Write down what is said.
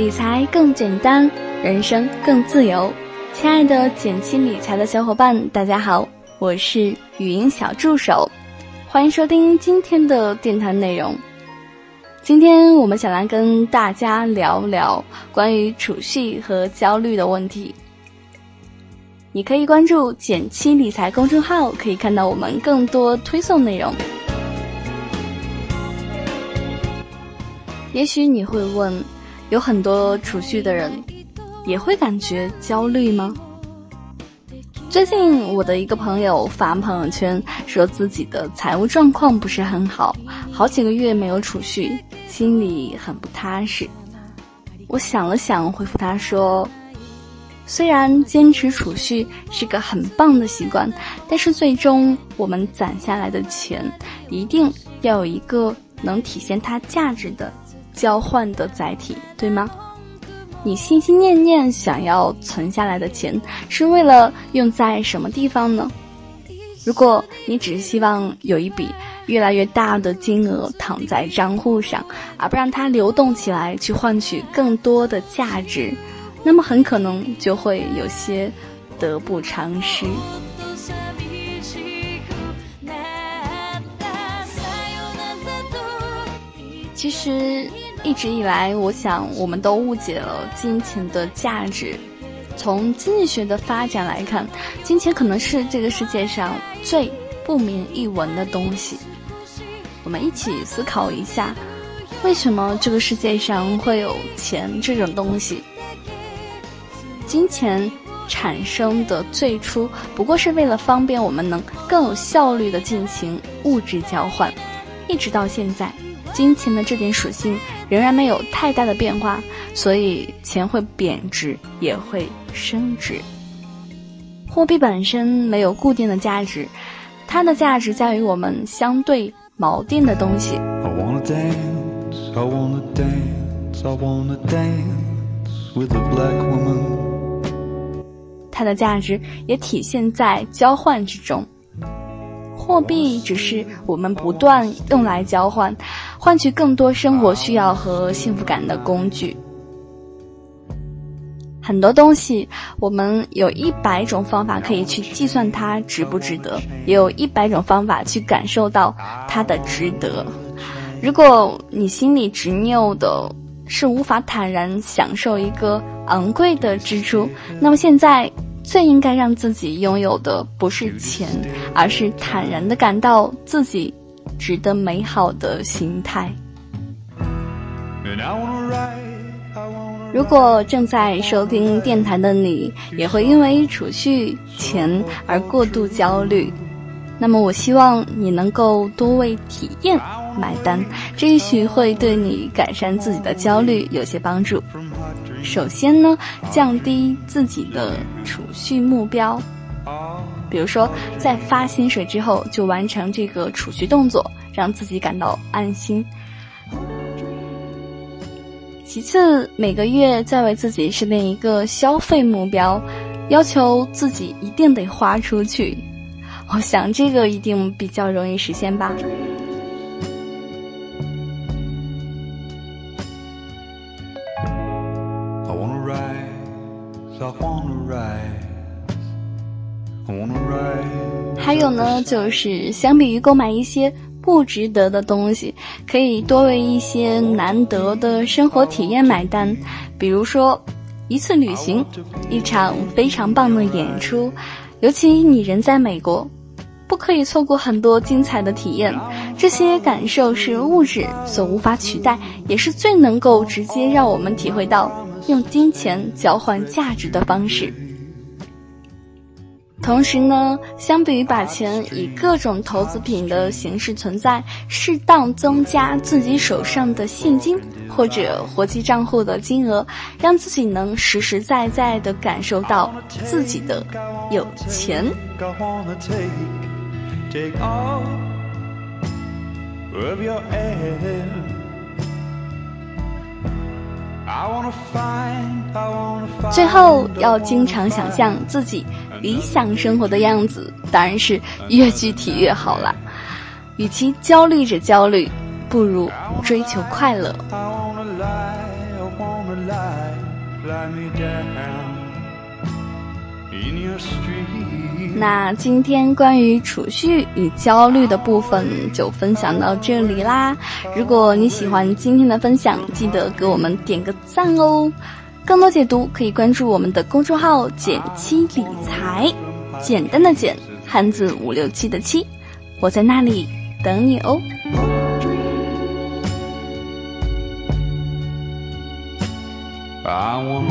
理财更简单，人生更自由。亲爱的减轻理财的小伙伴，大家好，我是语音小助手，欢迎收听今天的电台内容。今天我们想来跟大家聊聊关于储蓄和焦虑的问题。你可以关注“减轻理财”公众号，可以看到我们更多推送内容。也许你会问，有很多储蓄的人，也会感觉焦虑吗？最近我的一个朋友发朋友圈，说自己的财务状况不是很好，好几个月没有储蓄，心里很不踏实。我想了想，回复他说。虽然坚持储蓄是个很棒的习惯，但是最终我们攒下来的钱，一定要有一个能体现它价值的交换的载体，对吗？你心心念念想要存下来的钱，是为了用在什么地方呢？如果你只是希望有一笔越来越大的金额躺在账户上，而不让它流动起来，去换取更多的价值。那么很可能就会有些得不偿失。其实一直以来，我想我们都误解了金钱的价值。从经济学的发展来看，金钱可能是这个世界上最不明一文的东西。我们一起思考一下，为什么这个世界上会有钱这种东西？金钱产生的最初不过是为了方便我们能更有效率的进行物质交换，一直到现在，金钱的这点属性仍然没有太大的变化，所以钱会贬值也会升值。货币本身没有固定的价值，它的价值在于我们相对锚定的东西。它的价值也体现在交换之中，货币只是我们不断用来交换，换取更多生活需要和幸福感的工具。很多东西，我们有一百种方法可以去计算它值不值得，也有一百种方法去感受到它的值得。如果你心里执拗的是无法坦然享受一个昂贵的支出，那么现在。最应该让自己拥有的不是钱，而是坦然的感到自己值得美好的心态。如果正在收听电台的你，也会因为储蓄钱而过度焦虑，那么我希望你能够多为体验买单，这也许会对你改善自己的焦虑有些帮助。首先呢，降低自己的储蓄目标，比如说在发薪水之后就完成这个储蓄动作，让自己感到安心。其次，每个月再为自己设定一个消费目标，要求自己一定得花出去。我想这个一定比较容易实现吧。还有呢，就是相比于购买一些不值得的东西，可以多为一些难得的生活体验买单。比如说，一次旅行，一场非常棒的演出，尤其你人在美国，不可以错过很多精彩的体验。这些感受是物质所无法取代，也是最能够直接让我们体会到用金钱交换价值的方式。同时呢，相比于把钱以各种投资品的形式存在，适当增加自己手上的现金或者活期账户的金额，让自己能实实在在的感受到自己的有钱。最后要经常想象自己理想生活的样子，当然是越具体越好了。与其焦虑着焦虑，不如追求快乐。那今天关于储蓄与焦虑的部分就分享到这里啦。如果你喜欢今天的分享，记得给我们点个赞哦。更多解读可以关注我们的公众号“简七理财”，简单的简，汉字五六七的七，我在那里等你哦。I want